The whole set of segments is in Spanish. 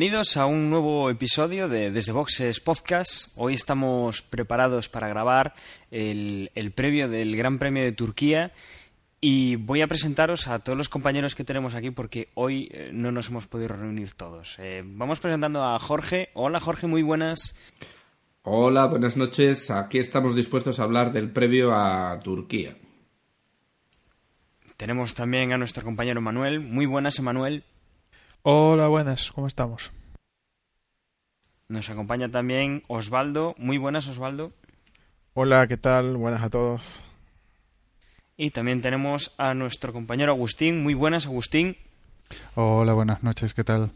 Bienvenidos a un nuevo episodio de Desde Boxes Podcast. Hoy estamos preparados para grabar el, previo del Gran Premio de Turquía y voy a presentaros a todos los compañeros que tenemos aquí porque hoy eh, no nos hemos podido reunir todos. Eh, vamos presentando a Jorge. Hola Jorge, muy buenas. Hola, buenas noches. Aquí estamos dispuestos a hablar del previo a Turquía. Tenemos también a nuestro compañero Manuel. Muy buenas, Emanuel. Hola, buenas, ¿cómo estamos? Nos acompaña también Osvaldo. Muy buenas, Osvaldo. Hola, ¿qué tal? Buenas a todos. Y también tenemos a nuestro compañero Agustín. Muy buenas, Agustín. Hola, buenas noches, ¿qué tal?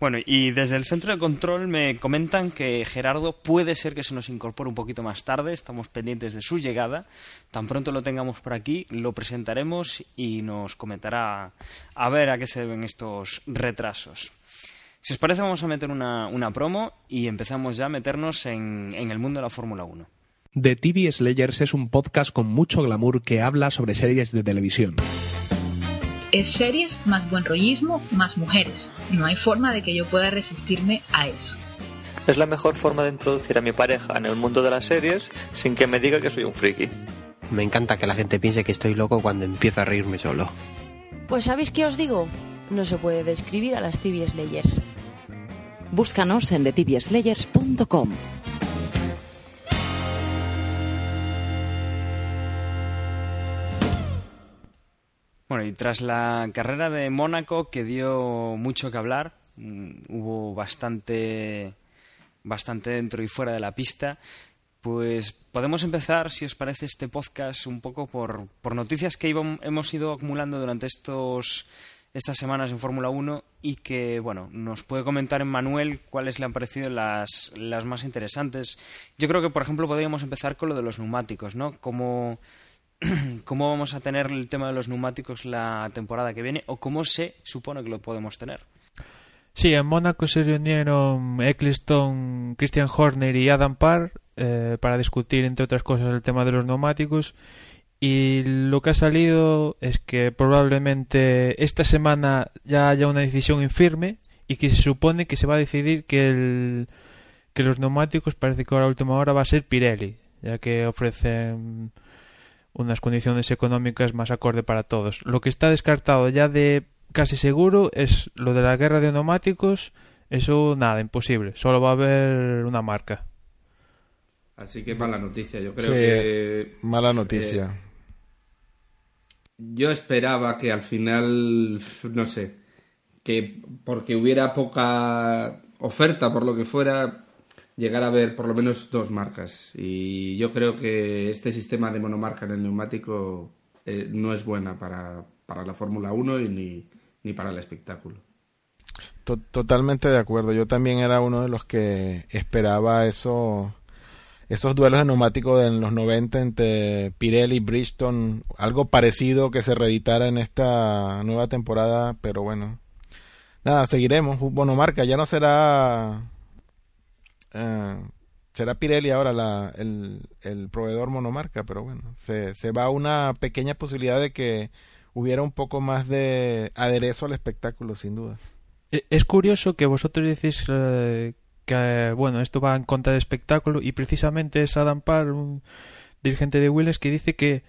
Bueno, y desde el centro de control me comentan que Gerardo puede ser que se nos incorpore un poquito más tarde, estamos pendientes de su llegada. Tan pronto lo tengamos por aquí, lo presentaremos y nos comentará a ver a qué se deben estos retrasos. Si os parece, vamos a meter una, promo y empezamos ya a meternos en, en el mundo de la Fórmula 1. The TV Slayers es un podcast con mucho glamour que habla sobre series de televisión. Es series más buen rollismo más mujeres. No hay forma de que yo pueda resistirme a eso. Es la mejor forma de introducir a mi pareja en el mundo de las series sin que me diga que soy un friki. Me encanta que la gente piense que estoy loco cuando empiezo a reírme solo. Pues ¿sabéis qué os digo? No se puede describir a las TV Slayers. Búscanos en thetibieslayers.com. Y tras la carrera de Mónaco, que dio mucho que hablar, mm, hubo bastante, bastante dentro y fuera de la pista, pues podemos empezar, si os parece, este podcast un poco por, por noticias que hemos ido acumulando durante estos, estas semanas en Fórmula 1 y que, bueno, nos puede comentar en Manuel cuáles le han parecido las, las más interesantes. Yo creo que, por ejemplo, podríamos empezar con lo de los neumáticos, ¿no? Como cómo vamos a tener el tema de los neumáticos la temporada que viene o cómo se supone que lo podemos tener. Sí, en Mónaco se reunieron Eccleston, Christian Horner y Adam Parr eh, para discutir, entre otras cosas, el tema de los neumáticos. Y lo que ha salido es que probablemente esta semana ya haya una decisión infirme y que se supone que se va a decidir que, el, que los neumáticos parece que ahora a última hora va a ser Pirelli, ya que ofrecen unas condiciones económicas más acorde para todos. Lo que está descartado ya de casi seguro es lo de la guerra de neumáticos. Eso nada, imposible. Solo va a haber una marca. Así que mala noticia. Yo creo que. Mala noticia. Eh, yo esperaba que al final, no sé, que porque hubiera poca oferta por lo que fuera, llegar a ver por lo menos dos marcas. Y yo creo que este sistema de monomarca en el neumático eh, no es buena para, para la Fórmula 1 y ni, ni para el espectáculo. Totalmente de acuerdo. Yo también era uno de los que esperaba eso, esos duelos de neumáticos de los 90 entre Pirelli y Bridgestone, algo parecido que se reeditara en esta nueva temporada, pero bueno. Nada, seguiremos. Monomarca ya no será eh, será Pirelli ahora la, el, proveedor monomarca, pero bueno, se, se va una pequeña posibilidad de que hubiera un poco más de aderezo al espectáculo, sin duda. E, es curioso que vosotros decís eh, que, bueno, esto va en contra del espectáculo y precisamente es Adam Parr, un dirigente de Willis, que dice que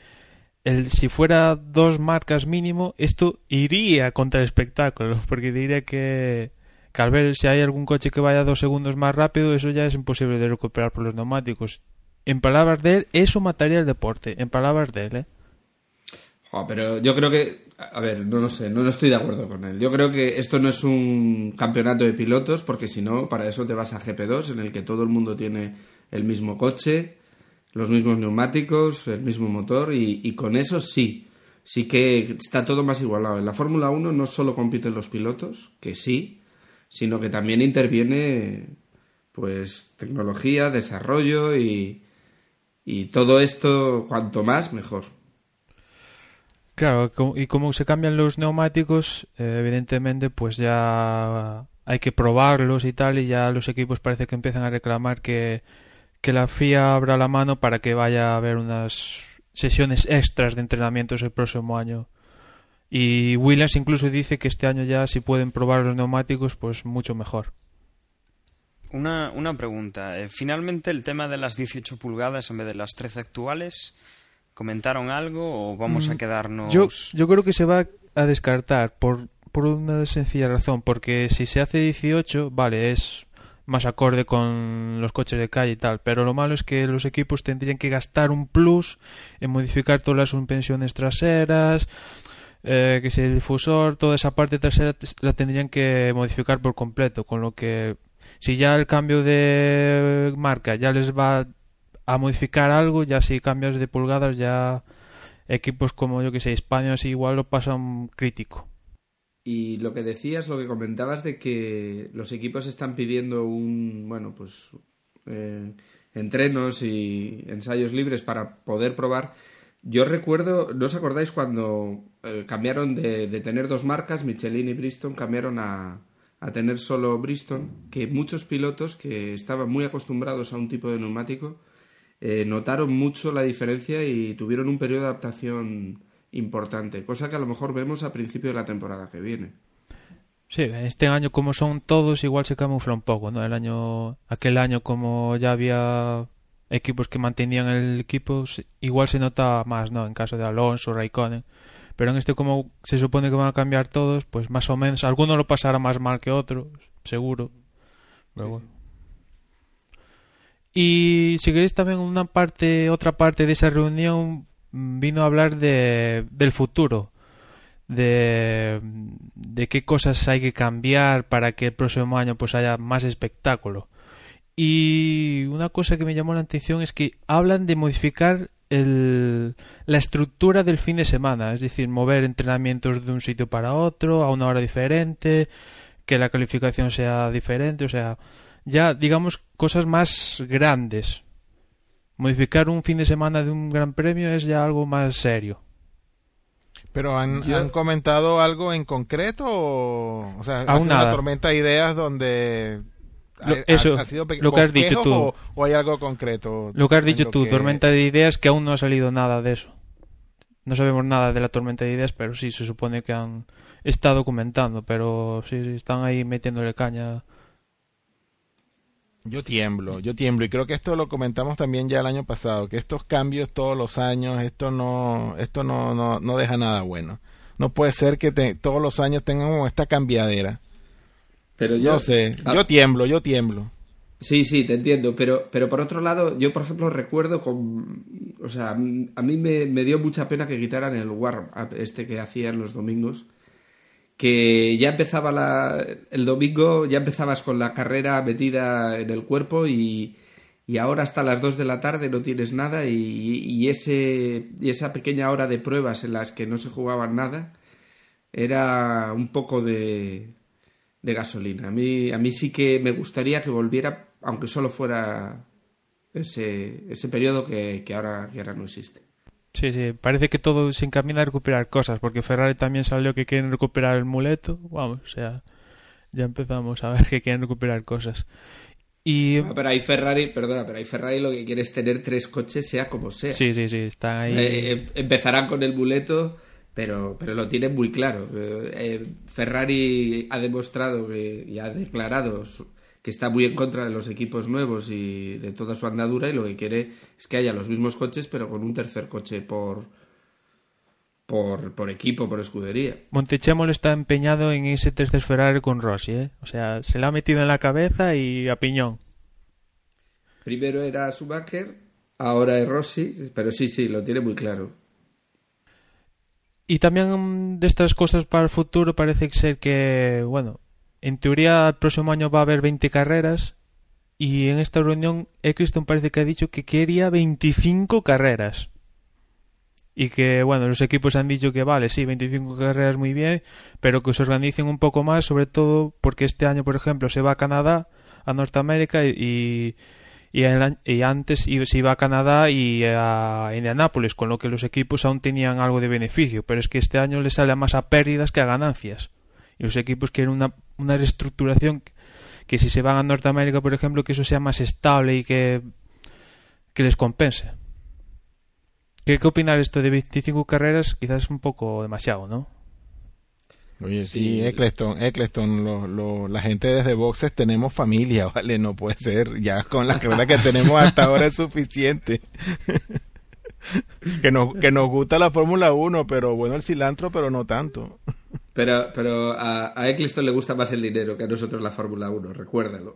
el, si fuera dos marcas mínimo, esto iría contra el espectáculo, porque diría que que al ver si hay algún coche que vaya dos segundos más rápido, eso ya es imposible de recuperar por los neumáticos. En palabras de él, eso mataría el deporte. En palabras de él, ¿eh? pero yo creo que, a ver, no lo sé, no, estoy de acuerdo con él. Yo creo que esto no es un campeonato de pilotos, porque si no, para eso te vas a GP2, en el que todo el mundo tiene el mismo coche, los mismos neumáticos, el mismo motor, y, y con eso sí, sí que está todo más igualado. En la Fórmula 1 no solo compiten los pilotos, que sí, sino que también interviene pues tecnología, desarrollo y, y todo esto cuanto más mejor. Claro, y como se cambian los neumáticos, eh, evidentemente pues ya hay que probarlos y tal y ya los equipos parece que empiezan a reclamar que, que la FIA abra la mano para que vaya a haber unas sesiones extras de entrenamientos el próximo año Y Williams incluso dice que este año ya si pueden probar los neumáticos, pues mucho mejor. Una, una pregunta. Eh, finalmente, el tema de las 18 pulgadas en vez de las 13 actuales, ¿comentaron algo o vamos a Mm, quedarnos...? Yo, yo creo que se va a descartar por, por una sencilla razón, porque si se hace 18, vale, es más acorde con los coches de calle y tal, pero lo malo es que los equipos tendrían que gastar un plus en modificar todas las suspensiones traseras, eh, que si el difusor, toda esa parte trasera la tendrían que modificar por completo, con lo que si ya el cambio de marca ya les va a modificar algo, ya si cambias de pulgadas ya equipos como yo que sé, España igual lo pasan crítico. Y lo que decías, lo que comentabas de que los equipos están pidiendo un, bueno, pues eh, entrenos y ensayos libres para poder probar. Yo recuerdo, ¿no os acordáis cuando eh, cambiaron de, de tener dos marcas, Michelin y Bristol, cambiaron a, a tener solo Bristol? Que muchos pilotos que estaban muy acostumbrados a un tipo de neumático eh, notaron mucho la diferencia y tuvieron un periodo de adaptación importante, cosa que a lo mejor vemos a principio de la temporada que viene. Sí, este año como son todos igual se camufla un poco, ¿no? El año aquel año como ya había equipos que mantenían el equipo, igual se notaba más, ¿no? En caso de Alonso, Raikkonen. Pero en este como se supone que van a cambiar todos, pues más o menos alguno lo pasará más mal que otro, seguro. Pero bueno. Y si queréis también una parte, otra parte de esa reunión vino a hablar de, del futuro, de, de qué cosas hay que cambiar para que el próximo año pues haya más espectáculo. Y una cosa que me llamó la atención es que hablan de modificar el, la estructura del fin de semana, es decir, mover entrenamientos de un sitio para otro a una hora diferente, que la calificación sea diferente, o sea, ya digamos cosas más grandes. Modificar un fin de semana de un gran premio es ya algo más serio. Pero han, Yo- han comentado algo en concreto o, o sea, ha Aún una tormenta de ideas donde Lo- eso, ha sido lo que has dicho tú. o, o hay algo concreto. Lo que has dicho tú, que- tormenta de ideas, que aún no ha salido nada de eso. No sabemos nada de la tormenta de ideas, pero sí se supone que han estado comentando, pero sí, sí, están ahí metiéndole caña. Yo tiemblo, yo tiemblo y creo que esto lo comentamos también ya el año pasado, que estos cambios todos los años, esto no, esto no, no, no deja nada bueno. No puede ser que te- todos los años tengamos esta cambiadera. Pero yo yo- sé, Ah. yo tiemblo, yo tiemblo. Sí, sí, te entiendo, pero, pero por otro lado, yo por ejemplo recuerdo con... O sea, a mí me, me dio mucha pena que quitaran el warm-up este que hacían los domingos, que ya empezaba la, el domingo, ya empezabas con la carrera metida en el cuerpo y, y ahora hasta las 2 de la tarde no tienes nada y, y, ese, y esa pequeña hora de pruebas en las que no se jugaban nada era un poco de, de gasolina. A mí, a mí sí que me gustaría que volviera, aunque solo fuera ese, ese periodo que, que, ahora, que ahora no existe. Sí, sí, parece que todo se encamina a recuperar cosas, porque Ferrari también salió que quieren recuperar el muleto. Vamos, o sea, ya empezamos a ver que quieren recuperar cosas. Y... Ah, pero hay Ferrari, perdona, pero hay Ferrari lo que quiere es tener tres coches, sea como sea. Sí, sí, sí, están ahí. Eh, empezarán con el muleto, pero, pero lo tienen muy claro. Eh, eh, Ferrari ha demostrado que, y ha declarado que está muy en contra de los equipos nuevos y de toda su andadura y lo que quiere es que haya los mismos coches pero con un tercer coche por por, por equipo, por escudería. Montechemol está empeñado en ese tercer Ferrari con Rossi, ¿eh? O sea, se le ha metido en la cabeza y a piñón. Primero era Schumacher, ahora es Rossi, pero sí, sí, lo tiene muy claro. Y también de estas cosas para el futuro parece ser que, bueno, en teoría el próximo año va a haber 20 carreras y en esta reunión Eccleston parece que ha dicho que quería 25 carreras. Y que, bueno, los equipos han dicho que vale, sí, 25 carreras muy bien, pero que se organicen un poco más, sobre todo porque este año, por ejemplo, se va a Canadá, a Norteamérica y, y antes se iba a Canadá y a Indianápolis, con lo que los equipos aún tenían algo de beneficio, pero es que este año les sale más a pérdidas que a ganancias. Y los equipos quieren una, una reestructuración que si se van a Norteamérica, por ejemplo, que eso sea más estable y que, que les compense. ¿Qué, ¿Qué opinar esto de 25 carreras? Quizás es un poco demasiado, ¿no? Oye, sí, Eccleston, Eccleston, lo, lo, la gente desde boxes tenemos familia, ¿vale? No puede ser, ya con la carrera que tenemos hasta ahora es suficiente. que, nos, que nos gusta la Fórmula 1, pero bueno el cilantro, pero no tanto. Pero, pero a, a Eccleston le gusta más el dinero que a nosotros la Fórmula 1, recuérdalo.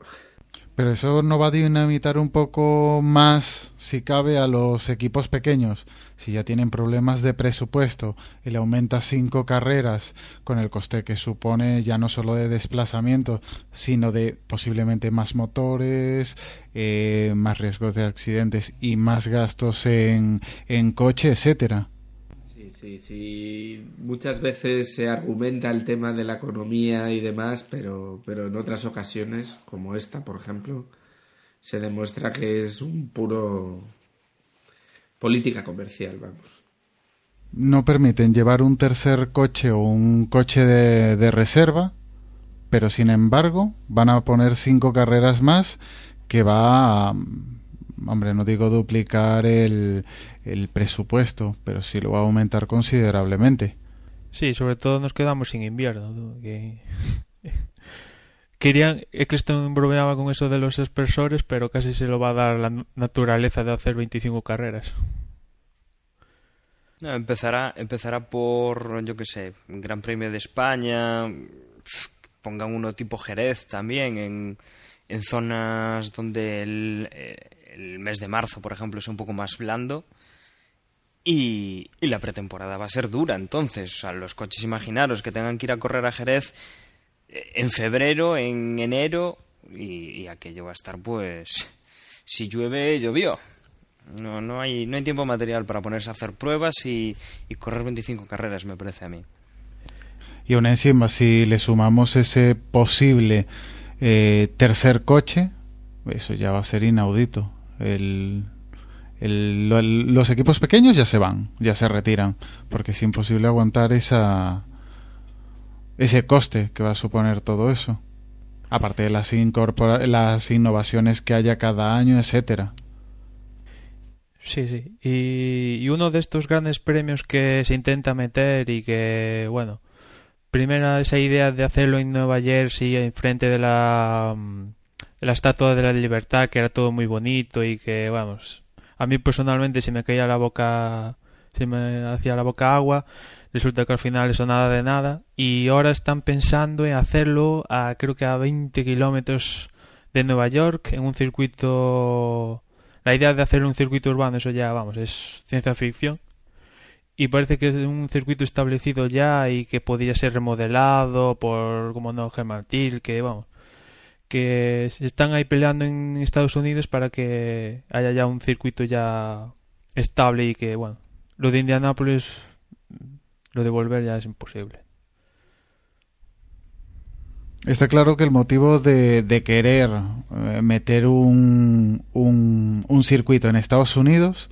Pero eso no va a dinamitar un poco más, si cabe, a los equipos pequeños. Si ya tienen problemas de presupuesto y le aumenta cinco carreras con el coste que supone ya no solo de desplazamiento, sino de posiblemente más motores, eh, más riesgos de accidentes y más gastos en, en coche, etcétera. Sí, sí, muchas veces se argumenta el tema de la economía y demás, pero, pero en otras ocasiones, como esta, por ejemplo, se demuestra que es un puro política comercial, vamos. No permiten llevar un tercer coche o un coche de, de reserva, pero sin embargo van a poner cinco carreras más que va a, hombre, no digo duplicar el, el presupuesto, pero sí lo va a aumentar considerablemente. Sí, sobre todo nos quedamos sin invierno. Que... Querían, Eccleston bromeaba con eso de los expresores, pero casi se lo va a dar la naturaleza de hacer 25 carreras. Empezará, empezará por, yo qué sé, Gran Premio de España, pongan uno tipo Jerez también, en, en zonas donde el, mes de marzo, por ejemplo, es un poco más blando y, la pretemporada va a ser dura, entonces. O los coches, imaginaros que tengan que ir a correr a Jerez en febrero, en enero, y, aquello va a estar, pues. Si llueve, llovió. No, no, hay, no hay tiempo material para ponerse a hacer pruebas y, correr 25 carreras, me parece a mí. Y aún encima, si le sumamos ese posible eh, tercer coche, eso ya va a ser inaudito. El, los equipos pequeños ya se van, ya se retiran, porque es imposible aguantar esa ese coste que va a suponer todo eso. Aparte de las, las innovaciones que haya cada año, etcétera. Sí, sí. Y, uno de estos grandes premios que se intenta meter y que, bueno, primero esa idea de hacerlo en Nueva Jersey, enfrente de la, de la Estatua de la Libertad, que era todo muy bonito y que, vamos, a mí personalmente se me caía la boca, se me hacía la boca agua, resulta que al final eso nada de nada, y ahora están pensando en hacerlo a creo que a 20 kilómetros de Nueva York, en un circuito... La idea de hacer un circuito urbano, eso ya, vamos, es ciencia ficción. Y parece que es un circuito establecido ya y que podría ser remodelado por, como no, Gemartil, que vamos, que están ahí peleando en Estados Unidos para que haya ya un circuito ya estable y que, bueno, lo de Indianápolis, lo de volver ya es imposible. Está claro que el motivo de, de querer eh, meter un, un, un, circuito en Estados Unidos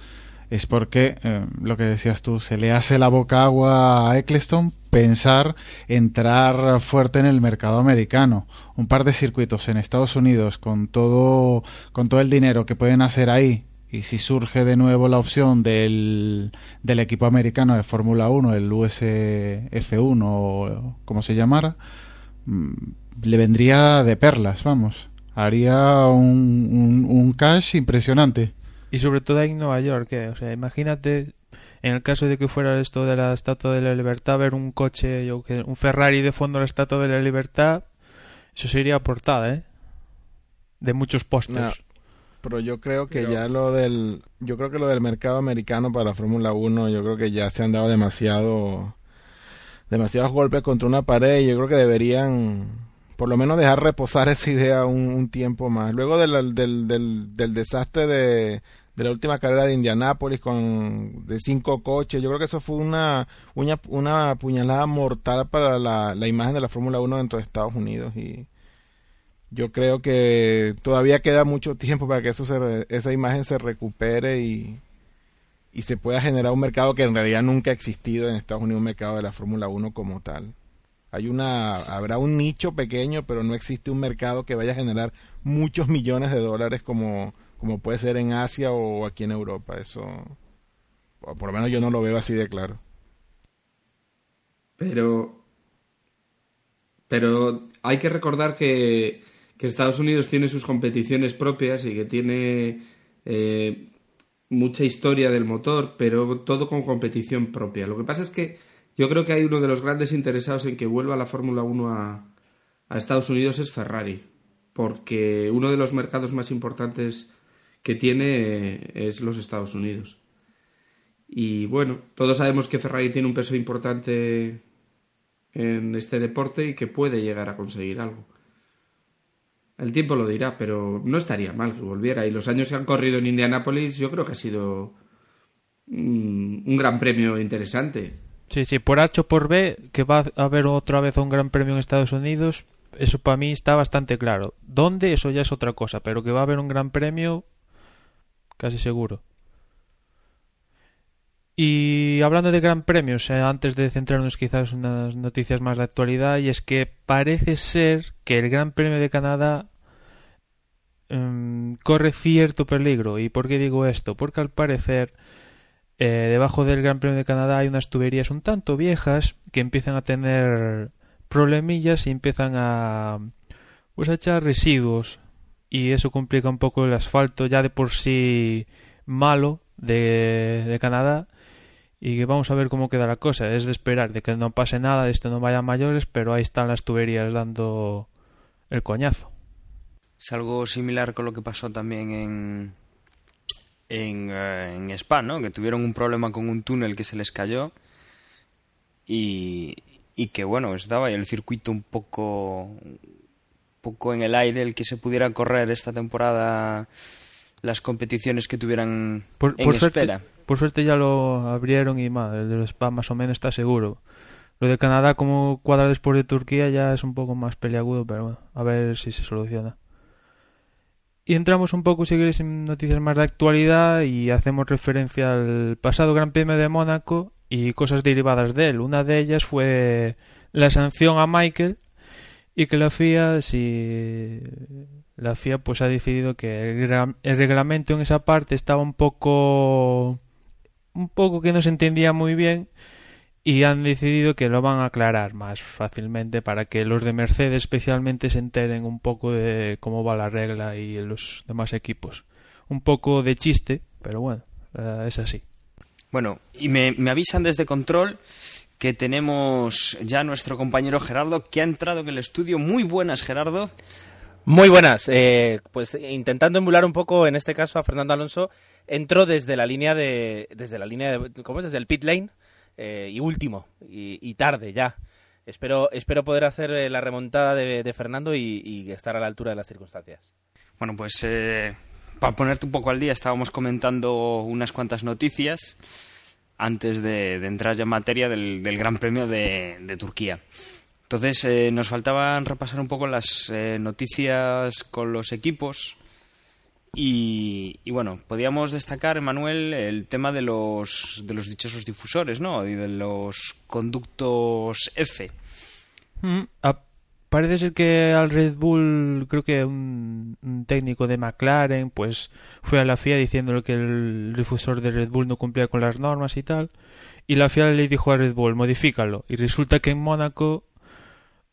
es porque, eh, lo que decías tú, se le hace la boca agua a Eccleston pensar entrar fuerte en el mercado americano. Un par de circuitos en Estados Unidos con todo, con todo el dinero que pueden hacer ahí. Y si surge de nuevo la opción del, del equipo americano de Fórmula 1, el USF1 o como se llamara, mm, le vendría de perlas, vamos. Haría un, un, un cash impresionante. Y sobre todo en Nueva York, o sea, imagínate en el caso de que fuera esto de la Estatua de la Libertad, ver un coche, yo que un Ferrari de fondo de la Estatua de la Libertad, eso sería portada, ¿eh? De muchos pósters. Pero yo creo que ya lo del yo creo que lo del mercado americano para la Fórmula 1, yo creo que ya se han dado demasiado demasiados golpes contra una pared y yo creo que deberían por lo menos dejar reposar esa idea un, tiempo más. Luego del, del, del desastre de, de la última carrera de Indianápolis con de cinco coches. Yo creo que eso fue una, una, una puñalada mortal para la, la imagen de la Fórmula 1 dentro de Estados Unidos y yo creo que todavía queda mucho tiempo para que eso esa imagen se recupere y, y se pueda generar un mercado que en realidad nunca ha existido en Estados Unidos, un mercado de la Fórmula 1 como tal. Hay una, habrá un nicho pequeño, pero no existe un mercado que vaya a generar muchos millones de dólares como, como puede ser en Asia o aquí en Europa. Eso, por lo menos yo no lo veo así de claro. Pero Pero hay que recordar que, que Estados Unidos tiene sus competiciones propias y que tiene eh, mucha historia del motor, pero todo con competición propia. Lo que pasa es que yo creo que hay uno de los grandes interesados en que vuelva la Fórmula 1 a, a Estados Unidos es Ferrari, porque uno de los mercados más importantes que tiene es los Estados Unidos. Y bueno, todos sabemos que Ferrari tiene un peso importante en este deporte y que puede llegar a conseguir algo. El tiempo lo dirá, pero no estaría mal que volviera. Y los años que han corrido en Indianápolis, yo creo que ha sido un, un gran premio interesante. Sí, sí, por H o por B, que va a haber otra vez un gran premio en Estados Unidos, eso para mí está bastante claro. ¿Dónde? Eso ya es otra cosa, pero que va a haber un gran premio, casi seguro. Y hablando de gran premios, eh, antes de centrarnos quizás en unas noticias más de actualidad, y es que parece ser que el Gran Premio de Canadá em, corre cierto peligro. ¿Y por qué digo esto? Porque al parecer eh, debajo del Gran Premio de Canadá hay unas tuberías un tanto viejas que empiezan a tener problemillas y empiezan a pues a echar residuos y eso complica un poco el asfalto ya de por sí malo de, de Canadá y que vamos a ver cómo queda la cosa. Es de esperar de que no pase nada, de esto no vaya a mayores, pero ahí están las tuberías dando el coñazo. Es algo similar con lo que pasó también en, en, eh, en Spa, ¿no? Que tuvieron un problema con un túnel que se les cayó y, y que, bueno, estaba el circuito un poco, poco en el aire, el que se pudiera correr esta temporada las competiciones que tuvieran Por, en por espera. suerte, por suerte ya lo abrieron y más, el de los Spa más o menos está seguro. Lo de Canadá como cuadra después de Turquía ya es un poco más peliagudo, pero bueno, a ver si se soluciona. Y entramos un poco, si queréis, en noticias más de actualidad y hacemos referencia al pasado Gran Premio de Mónaco y cosas derivadas de él. Una de ellas fue la sanción a Michael y que la FIA, si la FIA pues ha decidido que el, el reglamento en esa parte estaba un poco un poco que no se entendía muy bien y han decidido que lo van a aclarar más fácilmente para que los de Mercedes especialmente se enteren un poco de cómo va la regla y los demás equipos. Un poco de chiste, pero bueno, eh, es así. Bueno, y me, me avisan desde control que tenemos ya a nuestro compañero Gerardo que ha entrado en el estudio. Muy buenas, Gerardo. Muy buenas. Eh, pues intentando emular un poco, en este caso, a Fernando Alonso, entró desde la línea de, desde la línea de, ¿cómo es? Desde el pit lane eh, y último y, tarde ya. Espero, espero poder hacer eh, la remontada de, Fernando y, estar a la altura de las circunstancias. Bueno, pues eh, para ponerte un poco al día, estábamos comentando unas cuantas noticias antes de, entrar ya en materia del, Gran Premio de, Turquía. Entonces, eh, nos faltaban repasar un poco las noticias con los equipos. Y, y bueno, podíamos destacar, Manuel, el tema de los, de los dichosos difusores, ¿no? Y de los conductos F. Mm, parece ser que al Red Bull, creo que un, un técnico de McLaren, pues fue a la FIA diciéndole que el difusor de Red Bull no cumplía con las normas y tal. Y la FIA le dijo a Red Bull, modifícalo. Y resulta que en Mónaco,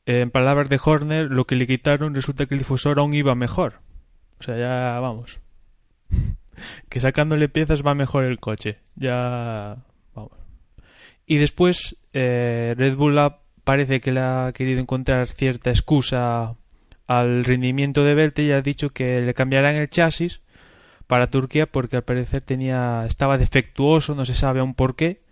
en palabras de Horner, lo que le quitaron resulta que el difusor aún iba mejor. O sea, ya vamos. que sacándole piezas va mejor el coche. Ya vamos. Y después eh, Red Bull parece que le ha querido encontrar cierta excusa al rendimiento de Vettel y ha dicho que le cambiarán el chasis para Turquía porque al parecer tenía estaba defectuoso, no se sabe aún por qué,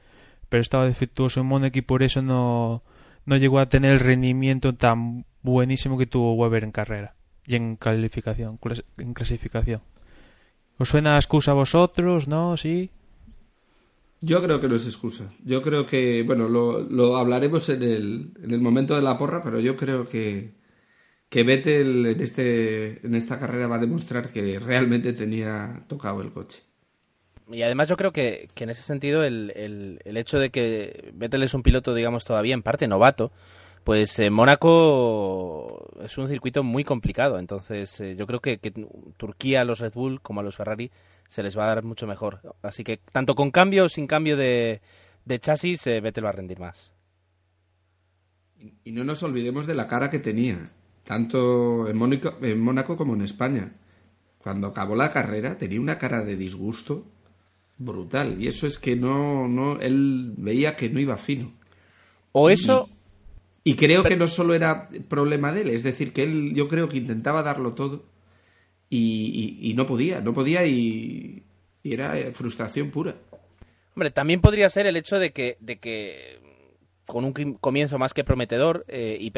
pero estaba defectuoso en Mónaco y por eso no, no llegó a tener el rendimiento tan buenísimo que tuvo Weber en carrera y en calificación, en clasificación. ¿Os suena excusa a vosotros? ¿No? ¿Sí? Yo creo que no es excusa. Yo creo que, bueno, lo, lo hablaremos en el, en el momento de la porra, pero yo creo que, que Vettel en, este, en esta carrera va a demostrar que realmente tenía tocado el coche. Y además yo creo que, que en ese sentido el, el, el hecho de que Vettel es un piloto, digamos, todavía en parte novato, pues eh, Mónaco es un circuito muy complicado. Entonces eh, yo creo que, que Turquía a los Red Bull como a los Ferrari se les va a dar mucho mejor. Así que tanto con cambio o sin cambio de, de chasis, eh, Vettel va a rendir más. Y no nos olvidemos de la cara que tenía, tanto en Mónaco, en Mónaco como en España. Cuando acabó la carrera tenía una cara de disgusto brutal. Y eso es que no, no, él veía que no iba fino. O eso... Y, creo que no solo era problema de él, es decir, que él yo creo que intentaba darlo todo y, y, no podía, no podía y, y era frustración pura. Hombre, también podría ser el hecho de que, de que con un comienzo más que prometedor eh, y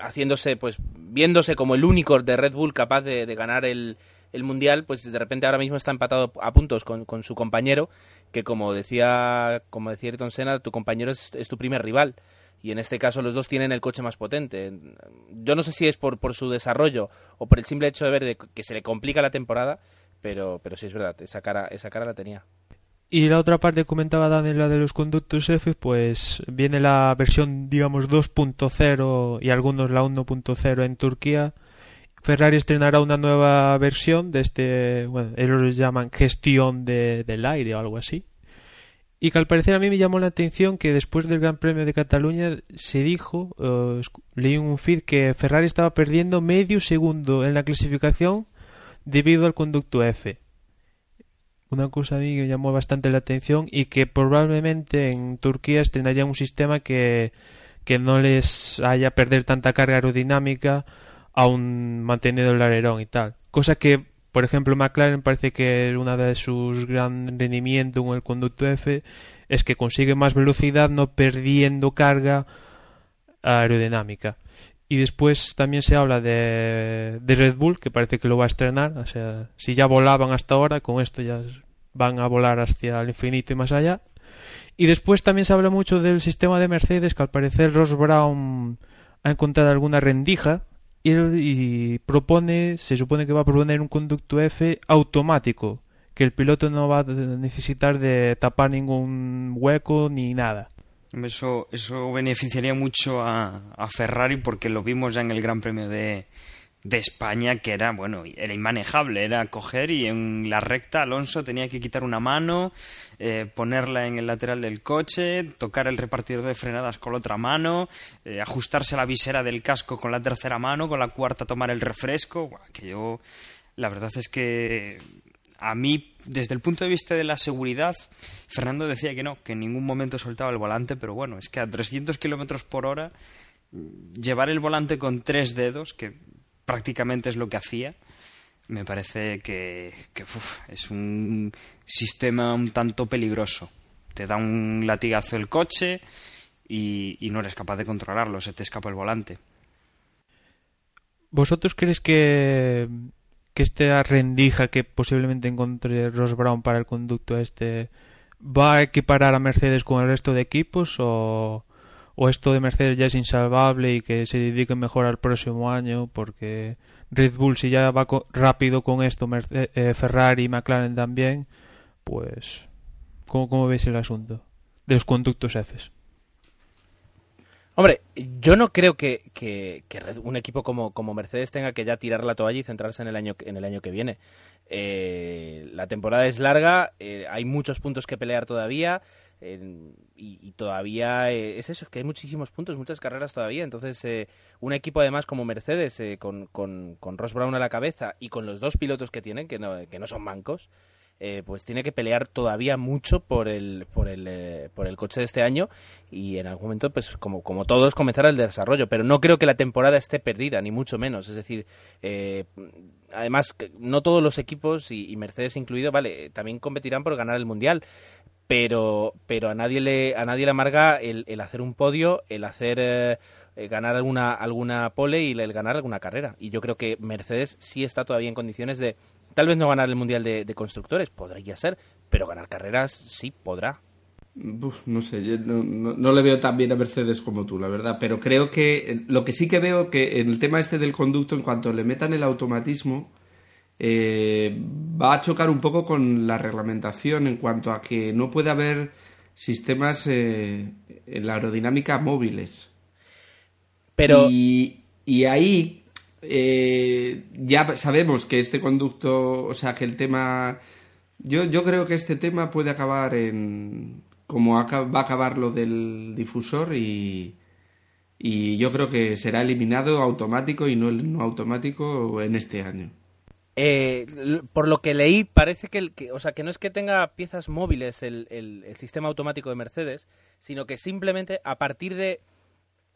haciéndose, pues, viéndose como el único de Red Bull capaz de, ganar el, el, mundial, pues de repente ahora mismo está empatado a puntos con, con su compañero, que como decía, como decía Ayrton Senna, tu compañero es, es tu primer rival y en este caso los dos tienen el coche más potente. Yo no sé si es por, por su desarrollo o por el simple hecho de ver que se le complica la temporada, pero, pero sí es verdad, esa cara, esa cara la tenía. Y la otra parte comentaba Daniel, la de los conductos F, pues viene la versión, digamos, 2.0 y algunos la 1.0 en Turquía. Ferrari estrenará una nueva versión de este, bueno, ellos llaman gestión de, del aire o algo así y que al parecer a mí me llamó la atención que después del Gran Premio de Cataluña se dijo, uh, leí un feed, que Ferrari estaba perdiendo medio segundo en la clasificación debido al conducto F. Una cosa a mí que me llamó bastante la atención y que probablemente en Turquía estrenaría un sistema que, que no les haya perder tanta carga aerodinámica aún manteniendo el alerón y tal. Cosa que por ejemplo, McLaren parece que una de sus gran rendimientos en el conducto F es que consigue más velocidad no perdiendo carga aerodinámica. Y después también se habla de, de, Red Bull, que parece que lo va a estrenar. O sea, si ya volaban hasta ahora, con esto ya van a volar hacia el infinito y más allá. Y después también se habla mucho del sistema de Mercedes, que al parecer Ross Brown ha encontrado alguna rendija y, propone, se supone que va a proponer un conducto F automático, que el piloto no va a necesitar de tapar ningún hueco ni nada. Eso, eso beneficiaría mucho a, a Ferrari porque lo vimos ya en el Gran Premio de, de España que era, bueno, era inmanejable, era coger y en la recta Alonso tenía que quitar una mano, eh, ponerla en el lateral del coche, tocar el repartidor de frenadas con la otra mano, eh, ajustarse la visera del casco con la tercera mano, con la cuarta tomar el refresco, que yo, la verdad es que a mí, desde el punto de vista de la seguridad, Fernando decía que no, que en ningún momento soltaba el volante, pero bueno, es que a 300 kilómetros por hora llevar el volante con tres dedos, que prácticamente es lo que hacía, me parece que, es un sistema un tanto peligroso. Te da un latigazo el coche y, no eres capaz de controlarlo, se te escapa el volante. ¿Vosotros creéis que, que esta rendija que posiblemente encontre Ross Brown para el conducto este va a equiparar a Mercedes con el resto de equipos o, o esto de Mercedes ya es insalvable y que se dedique mejor al próximo año porque Red Bull si ya va rápido con esto, eh, Ferrari y McLaren también, pues ¿cómo, ¿cómo veis el asunto de los conductos Fs? Hombre, yo no creo que, que, un equipo como, como, Mercedes tenga que ya tirar la toalla y centrarse en el año, en el año que viene. Eh, la temporada es larga, eh, hay muchos puntos que pelear todavía y, todavía eh, es eso, es que hay muchísimos puntos, muchas carreras todavía. Entonces, eh, un equipo además como Mercedes, eh, con, con, con, Ross Brown a la cabeza y con los dos pilotos que tienen, que no, que no son mancos, pues tiene que pelear todavía mucho por el, por el, por el coche de este año y en algún momento, pues como, como todos, comenzar el desarrollo. Pero no creo que la temporada esté perdida, ni mucho menos. Es decir, además, no todos los equipos, y, y Mercedes incluido, vale, también competirán por ganar el Mundial pero, pero a nadie le, a nadie le amarga el, el hacer un podio, el hacer eh, eh, ganar alguna, alguna pole y el ganar alguna carrera. Y yo creo que Mercedes sí está todavía en condiciones de, tal vez no ganar el Mundial de, Constructores, podría ser, pero ganar carreras sí podrá. no sé, no, no, le veo tan bien a Mercedes como tú, la verdad, pero creo que eh, lo que sí que veo que en el tema este del conducto, en cuanto le metan el automatismo, eh, va a chocar un poco con la reglamentación en cuanto a que no puede haber sistemas eh, en la aerodinámica móviles. Pero... Y, ahí eh, ya sabemos que este conducto, o sea, que el tema... Yo, yo creo que este tema puede acabar en... como va a acabar lo del difusor y, y yo creo que será eliminado automático y no, no automático en este año. Eh, por lo que leí, parece que, el, que, o sea, que no es que tenga piezas móviles el, el, sistema automático de Mercedes, sino que simplemente a partir de,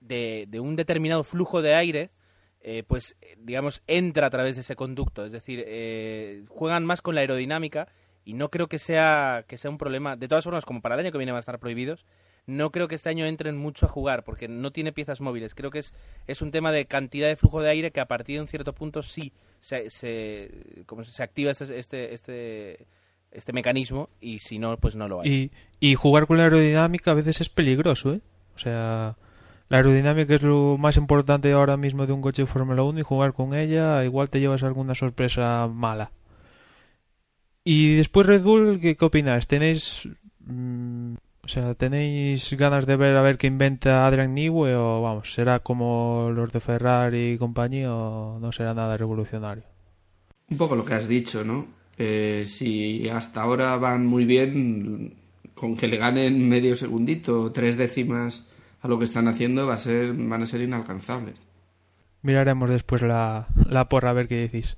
de, de un determinado flujo de aire, eh, pues digamos entra a través de ese conducto. Es decir, eh, juegan más con la aerodinámica y no creo que sea que sea un problema. De todas formas, como para el año que viene van a estar prohibidos, no creo que este año entren mucho a jugar porque no tiene piezas móviles. Creo que es, es un tema de cantidad de flujo de aire que a partir de un cierto punto sí se, se, como se activa este, este, este, este mecanismo y si no, pues no lo hay. Y, jugar con la aerodinámica a veces es peligroso, ¿eh? O sea, la aerodinámica es lo más importante ahora mismo de un coche de Fórmula 1 y jugar con ella igual te llevas alguna sorpresa mala. Y después Red Bull, ¿qué, qué opináis? ¿Tenéis... Mmm, o sea, ¿tenéis ganas de ver a ver qué inventa Adrian Newey o vamos, será como los de Ferrari y compañía o no será nada revolucionario? Un poco lo que has dicho, ¿no? Eh, si hasta ahora van muy bien, con que le ganen medio segundito, tres décimas a lo que están haciendo, va a ser, van a ser inalcanzables. Miraremos después la, la porra a ver qué decís.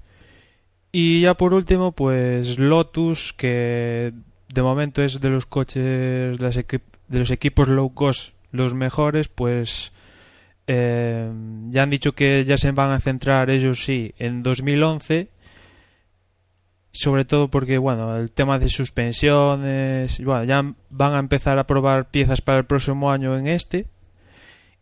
Y ya por último, pues Lotus, que de momento es de los coches, de, los equipos low cost los mejores, pues eh, ya han dicho que ya se van a centrar ellos sí en 2011 sobre todo porque bueno el tema de suspensiones bueno ya van a empezar a probar piezas para el próximo año en este.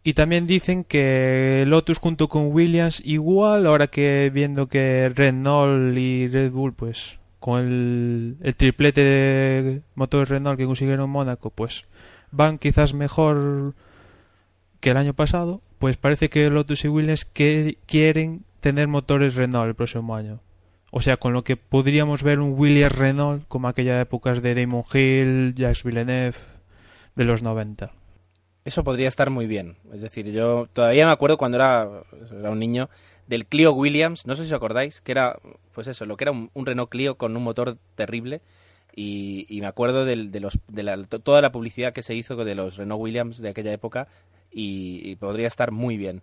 Y también dicen que Lotus junto con Williams igual ahora que viendo que Renault y Red Bull pues con el, triplete de motores Renault que consiguieron en Mónaco pues van quizás mejor que el año pasado pues parece que Lotus y Williams que quieren tener motores Renault el próximo año o sea, con lo que podríamos ver un Williams Renault como aquellas épocas de Damon Hill, Jacques Villeneuve de los 90. Eso podría estar muy bien. Es decir, yo todavía me acuerdo cuando era un niño del Clio Williams, no sé si os acordáis, que era, pues eso, lo que era un, Renault Clio con un motor terrible. Y, me acuerdo de, de, los, de la, toda la publicidad que se hizo de los Renault Williams de aquella época y, podría estar muy bien.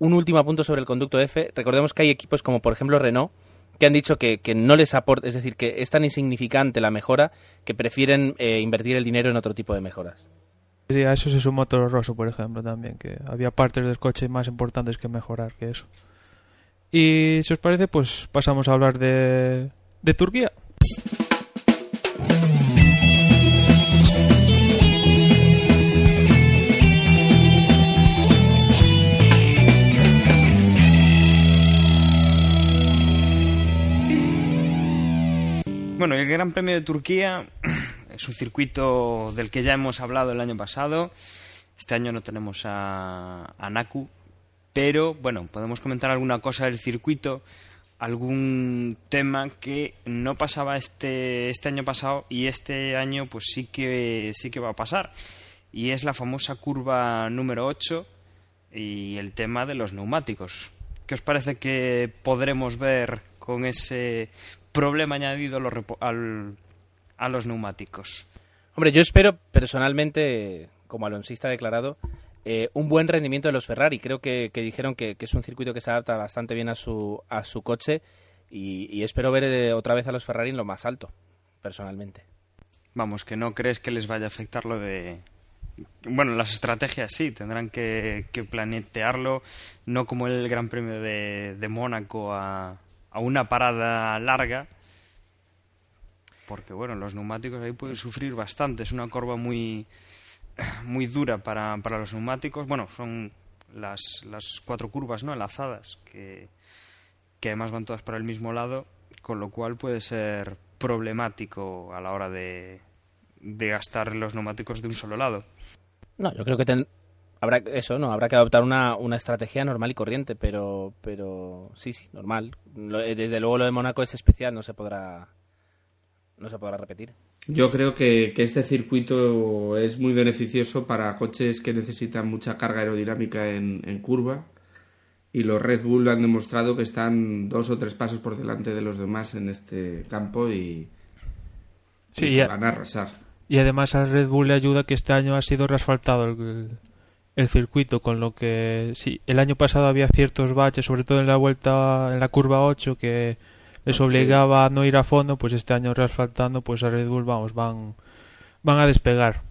Un último punto sobre el conducto F. Recordemos que hay equipos como por ejemplo Renault que han dicho que, que no les aporta, es decir, que es tan insignificante la mejora que prefieren eh, invertir el dinero en otro tipo de mejoras. Sí, a eso se sumó Toro Rosso, por ejemplo, también, que había partes del coche más importantes que mejorar que eso. Y si os parece, pues pasamos a hablar de, de Turquía. Bueno, el Gran Premio de Turquía es un circuito del que ya hemos hablado el año pasado. Este año no tenemos a, a Naku, pero bueno, podemos comentar alguna cosa del circuito, algún tema que no pasaba este, este año pasado y este año pues sí que, sí que va a pasar. Y es la famosa curva número 8 y el tema de los neumáticos. ¿Qué os parece que podremos ver con ese problema añadido al, a los neumáticos? Hombre, yo espero personalmente, como alonsista declarado, eh, un buen rendimiento de los Ferrari. Creo que, dijeron que, es un circuito que se adapta bastante bien a su, a su coche y, y espero ver eh, otra vez a los Ferrari en lo más alto, personalmente. Vamos, que no crees que les vaya a afectar lo de... Bueno, las estrategias sí, tendrán que, que planetearlo, no como el Gran Premio de, de Mónaco a, a una parada larga, porque bueno, los neumáticos ahí pueden sufrir bastante, es una curva muy, muy dura para, para los neumáticos, bueno, son las, las cuatro curvas no enlazadas, que, que además van todas para el mismo lado, con lo cual puede ser problemático a la hora de, de gastar los neumáticos de un solo lado. No, yo creo que ten, habrá eso, no, habrá que adoptar una, una estrategia normal y corriente, pero, pero sí, sí, normal. Desde luego lo de Mónaco es especial, no se podrá, no se podrá repetir. Yo creo que, que, este circuito es muy beneficioso para coches que necesitan mucha carga aerodinámica en, en curva y los Red Bull han demostrado que están dos o tres pasos por delante de los demás en este campo y, sí, y y van a arrasar. Y además al Red Bull le ayuda que este año ha sido reasfaltado el, el circuito, con lo que sí, el año pasado había ciertos baches, sobre todo en la vuelta, en la curva 8, que les obligaba a no ir a fondo, pues este año reasfaltando, pues a Red Bull, vamos, van, van a despegar.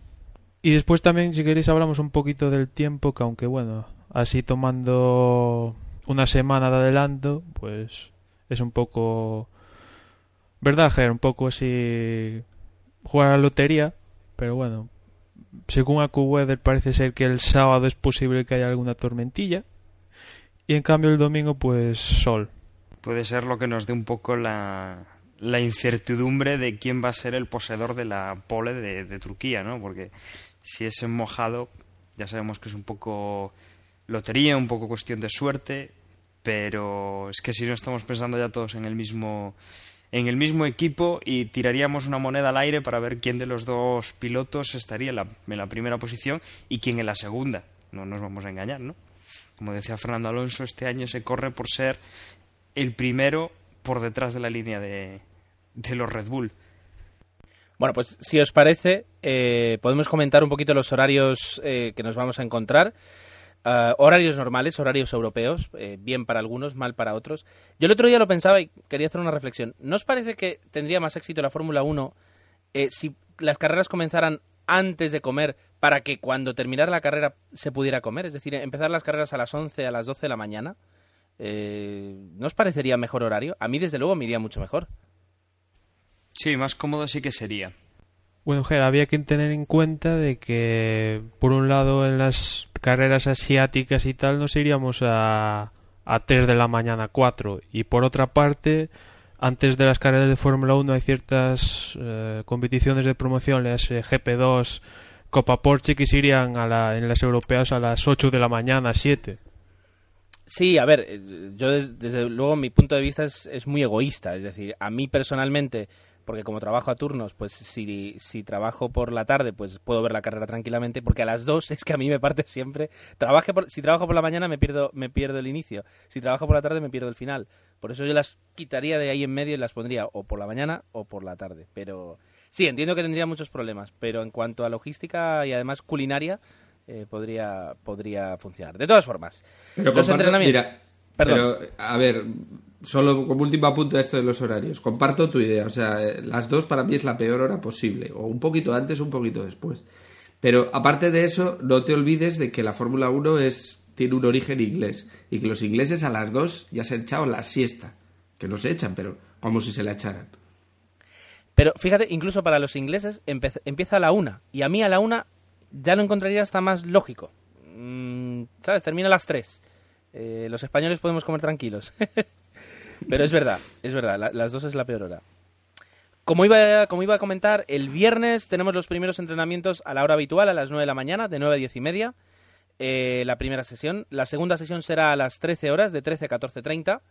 Y después también, si queréis, hablamos un poquito del tiempo, que aunque bueno, así tomando una semana de adelanto, pues es un poco... ¿Verdad, Ger? Un poco así... jugar a la lotería, pero bueno, según AccuWeather parece ser que el sábado es posible que haya alguna tormentilla y en cambio el domingo pues sol. Puede ser lo que nos dé un poco la, la incertidumbre de quién va a ser el poseedor de la pole de, de Turquía, ¿no? Porque si es en mojado, ya sabemos que es un poco lotería, un poco cuestión de suerte, pero es que si no estamos pensando ya todos en el mismo en el mismo equipo y tiraríamos una moneda al aire para ver quién de los dos pilotos estaría en la, en la primera posición y quién en la segunda. No nos vamos a engañar, ¿no? Como decía Fernando Alonso, este año se corre por ser el primero por detrás de la línea de, de los Red Bull. Bueno, pues si os parece, eh, podemos comentar un poquito los horarios eh, que nos vamos a encontrar. Uh, horarios normales, horarios europeos, eh, bien para algunos, mal para otros. Yo el otro día lo pensaba y quería hacer una reflexión. ¿No os parece que tendría más éxito la Fórmula 1 eh, si las carreras comenzaran antes de comer para que cuando terminara la carrera se pudiera comer? Es decir, empezar las carreras a las 11, a las 12 de la mañana. Eh, ¿No os parecería mejor horario? A mí, desde luego, me iría mucho mejor. Sí, más cómodo sí que sería. Bueno, Ger, había que tener en cuenta de que, por un lado, en las carreras asiáticas y tal, nos iríamos a, a 3 de la mañana, 4. Y por otra parte, antes de las carreras de Fórmula 1 hay ciertas eh, competiciones de promoción, las eh, GP2, Copa Porsche, que se irían a la, en las europeas a las 8 de la mañana, 7. Sí, a ver, eh, yo des, desde luego mi punto de vista es, es muy egoísta. Es decir, a mí personalmente porque como trabajo a turnos, pues si, si trabajo por la tarde, pues puedo ver la carrera tranquilamente, porque a las dos es que a mí me parte siempre. Trabaje por, si trabajo por la mañana me pierdo, me pierdo el inicio, si trabajo por la tarde me pierdo el final. Por eso yo las quitaría de ahí en medio y las pondría o por la mañana o por la tarde. Pero sí, entiendo que tendría muchos problemas, pero en cuanto a logística y además culinaria, eh, podría, podría funcionar. De todas formas, pero los entrenamientos... Mira, Perdón. Pero, a ver, solo como último apunto a esto de los horarios. Comparto tu idea. O sea, las dos para mí es la peor hora posible. O un poquito antes o un poquito después. Pero aparte de eso, no te olvides de que la Fórmula 1 es, tiene un origen inglés. Y que los ingleses a las dos ya se han echado la siesta. Que los echan, pero como si se la echaran. Pero fíjate, incluso para los ingleses empieza a la una. Y a mí a la una ya lo encontraría hasta más lógico. Mm, ¿Sabes? Termina a las tres. Eh, los españoles podemos comer tranquilos. Pero es verdad, es verdad, la, las dos es la peor hora. Como iba, como iba a comentar, el viernes tenemos los primeros entrenamientos a la hora habitual, a las 9 de la mañana, de 9 a 10 y media, eh, la primera sesión. La segunda sesión será a las 13 horas, de 13 a 14.30.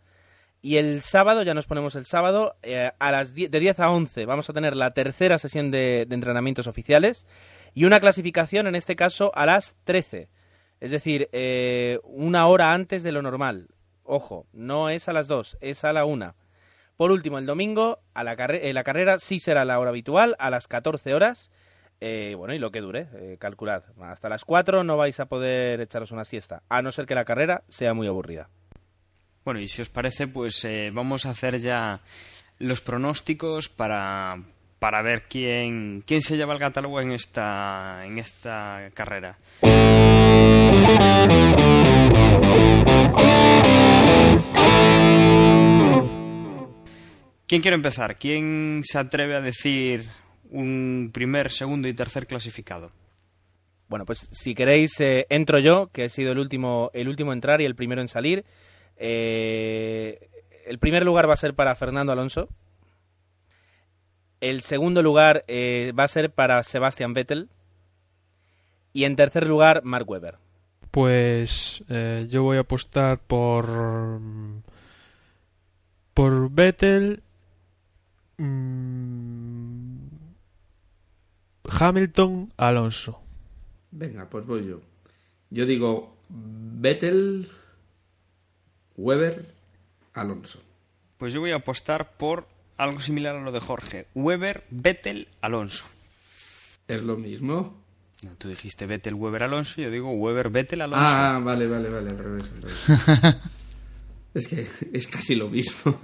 Y el sábado, ya nos ponemos el sábado, eh, a las 10, de 10 a 11 vamos a tener la tercera sesión de entrenamientos oficiales y una clasificación, en este caso, a las 13. Es decir, eh, una hora antes de lo normal. Ojo, no es a las 2, es a la 1. Por último, el domingo, a la, eh, la carrera sí será la hora habitual, a las 14 horas. Eh, bueno, y lo que dure, calculad. Hasta las 4 no vais a poder echaros una siesta, a no ser que la carrera sea muy aburrida. Bueno, y si os parece, pues vamos a hacer ya los pronósticos para, para ver quién, quién se lleva el catálogo en esta, en esta carrera. ¿Quién quiere empezar? ¿Quién se atreve a decir un primer, segundo y tercer clasificado? Bueno, pues si queréis, eh, entro yo, que he sido el último, el último a entrar y el primero en salir. Eh, el primer lugar va a ser para Fernando Alonso. El segundo lugar eh, va a ser para Sebastian Vettel. Y en tercer lugar, Mark Webber. Pues eh, yo voy a apostar por por Vettel, mmm, Hamilton, Alonso. Venga, pues voy yo. Yo digo Vettel, Weber, Alonso. Pues yo voy a apostar por algo similar a lo de Jorge. Weber, Vettel, Alonso. ¿Es lo mismo? No, tú dijiste Vettel, Weber, Alonso, yo digo Weber, Vettel, Alonso. Ah, vale, vale, vale, al revés, al revés. es que es casi lo mismo.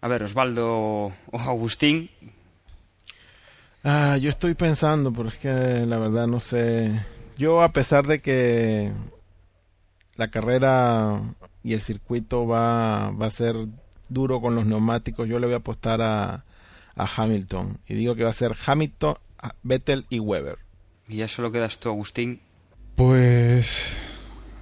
A ver, Osvaldo o Agustín. Ah, yo estoy pensando, pero es que la verdad no sé. Yo, a pesar de que la carrera y el circuito va, va a ser duro con los neumáticos, yo le voy a apostar a, a Hamilton. Y digo que va a ser Hamilton, Vettel y Weber. Y ya solo quedas tú, Agustín. Pues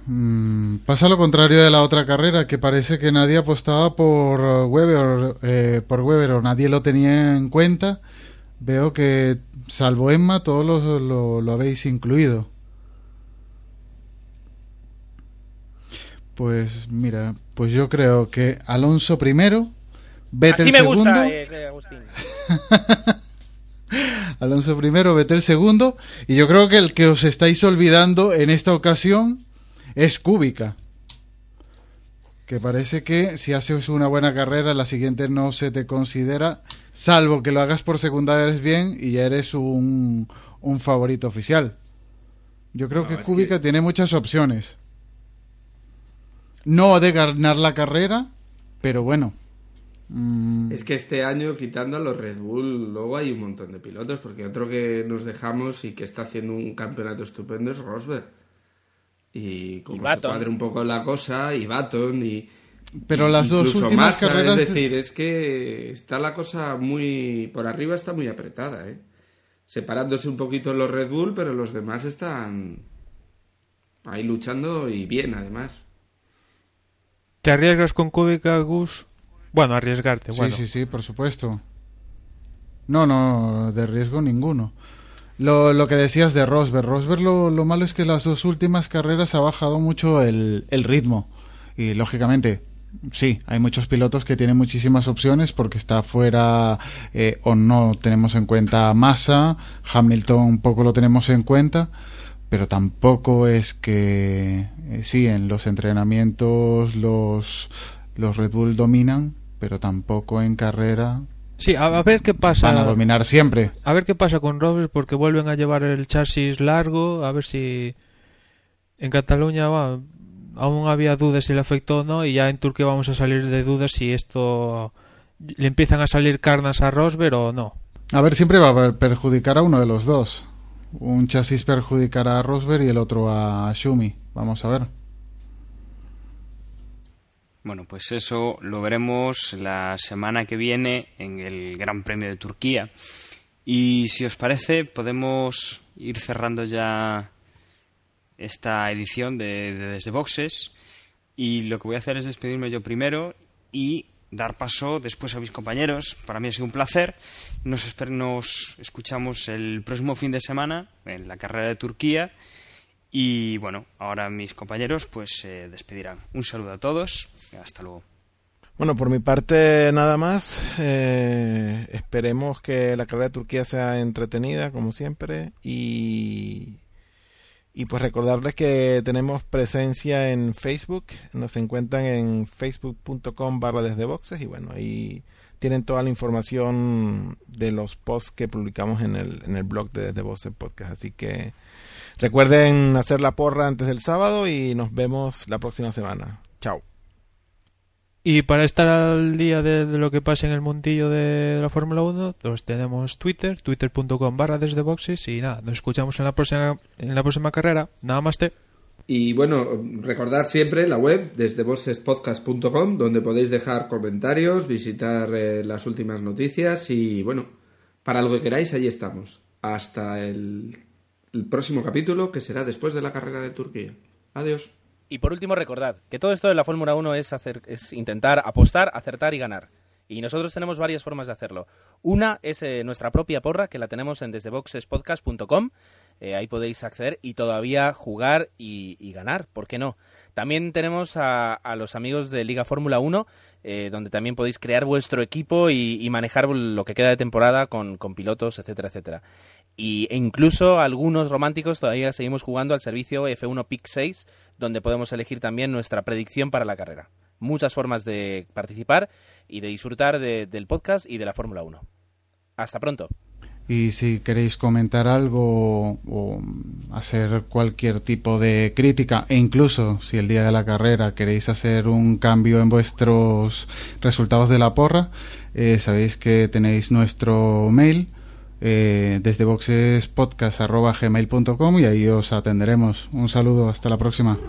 mm, pasa lo contrario de la otra carrera, que parece que nadie apostaba por Weber, eh, por Weber o nadie lo tenía en cuenta. Veo que, salvo Emma, todos lo, lo, lo habéis incluido. Pues mira, pues yo creo que Alonso primero, Vettel Así me segundo. gusta, eh, Agustín. Alonso primero, Vettel segundo. Y yo creo que el que os estáis olvidando en esta ocasión es Kubica. Que parece que si haces una buena carrera, la siguiente no se te considera, salvo que lo hagas por secundarias bien y ya eres un, un favorito oficial. Yo creo No, que es Kubica tiene muchas opciones. No de ganar la carrera, pero bueno. Mm, Es que este año, quitando a los Red Bull, luego hay un montón de pilotos, porque otro que nos dejamos y que está haciendo un campeonato estupendo es Rosberg. Y como se cuadre un poco la cosa, y Baton, y. Pero y las dos incluso últimas Massa, carreras- Es decir, es que está la cosa muy. Por arriba está muy apretada, ¿eh? Separándose un poquito los Red Bull, pero los demás están. Ahí luchando y bien, además. ¿Te arriesgas con Kubica, Gus? Bueno, arriesgarte, Sí, bueno. sí, sí, por supuesto. No, no, de riesgo ninguno. Lo, lo que decías de Rosberg. Rosberg lo, lo malo es que las dos últimas carreras ha bajado mucho el, el ritmo. Y lógicamente, sí, hay muchos pilotos que tienen muchísimas opciones porque está fuera eh, o no tenemos en cuenta Massa. Hamilton un poco lo tenemos en cuenta. Pero tampoco es que, eh, sí, en los entrenamientos los, los Red Bull dominan, pero tampoco en carrera Sí, a, a ver qué pasa. van a dominar siempre. A ver qué pasa con Rosberg porque vuelven a llevar el chasis largo, a ver si en Cataluña va, aún había dudas si le afectó o no y ya en Turquía vamos a salir de dudas si esto le empiezan a salir carnas a Rosberg o no. A ver, siempre va a perjudicar a uno de los dos. Un chasis perjudicará a Rosberg y el otro a Shumi. Vamos a ver. Bueno, pues eso lo veremos la semana que viene en el Gran Premio de Turquía. Y si os parece, podemos ir cerrando ya esta edición de, de Desde Boxes. Y lo que voy a hacer es despedirme yo primero y dar paso después a mis compañeros. Para mí ha sido un placer. Nos, nos escuchamos el próximo fin de semana en la carrera de Turquía. Y bueno, ahora mis compañeros pues se despedirán. Un saludo a todos. Hasta luego. Bueno, por mi parte nada más. Eh, esperemos que la carrera de Turquía sea entretenida, como siempre. Y, y pues recordarles que tenemos presencia en Facebook. Nos encuentran en facebook.com barra desde boxes. Y bueno, ahí tienen toda la información de los posts que publicamos en el, en el blog de Desde Voces Podcast. Así que recuerden hacer la porra antes del sábado y nos vemos la próxima semana. Chao. Y para estar al día de, de lo que pasa en el mundillo de, de la Fórmula 1, pues tenemos Twitter, twitter.com barra desde boxes y nada, nos escuchamos en la próxima, en la próxima carrera. Nada más te. Y bueno, recordad siempre la web desde bossespodcast.com donde podéis dejar comentarios, visitar eh, las últimas noticias y bueno, para lo que queráis, ahí estamos. Hasta el, el próximo capítulo que será después de la carrera de Turquía. Adiós. Y por último, recordad que todo esto de la Fórmula 1 es, hacer, es intentar apostar, acertar y ganar. Y nosotros tenemos varias formas de hacerlo. Una es eh, nuestra propia porra, que la tenemos en desdeboxespodcast.com. Eh, ahí podéis acceder y todavía jugar y, ganar, ¿por qué no? También tenemos a, los amigos de Liga Fórmula 1, eh, donde también podéis crear vuestro equipo y, y manejar lo que queda de temporada con, con pilotos, etcétera, etcétera. Y, e incluso algunos románticos todavía seguimos jugando al servicio F1 Pick 6, donde podemos elegir también nuestra predicción para la carrera. Muchas formas de participar y de disfrutar de- del podcast y de la Fórmula 1. Hasta pronto. Y si queréis comentar algo o hacer cualquier tipo de crítica, e incluso si el día de la carrera queréis hacer un cambio en vuestros resultados de la porra, eh, sabéis que tenéis nuestro mail eh, desde boxespodcast.gmail.com y ahí os atenderemos. Un saludo, hasta la próxima.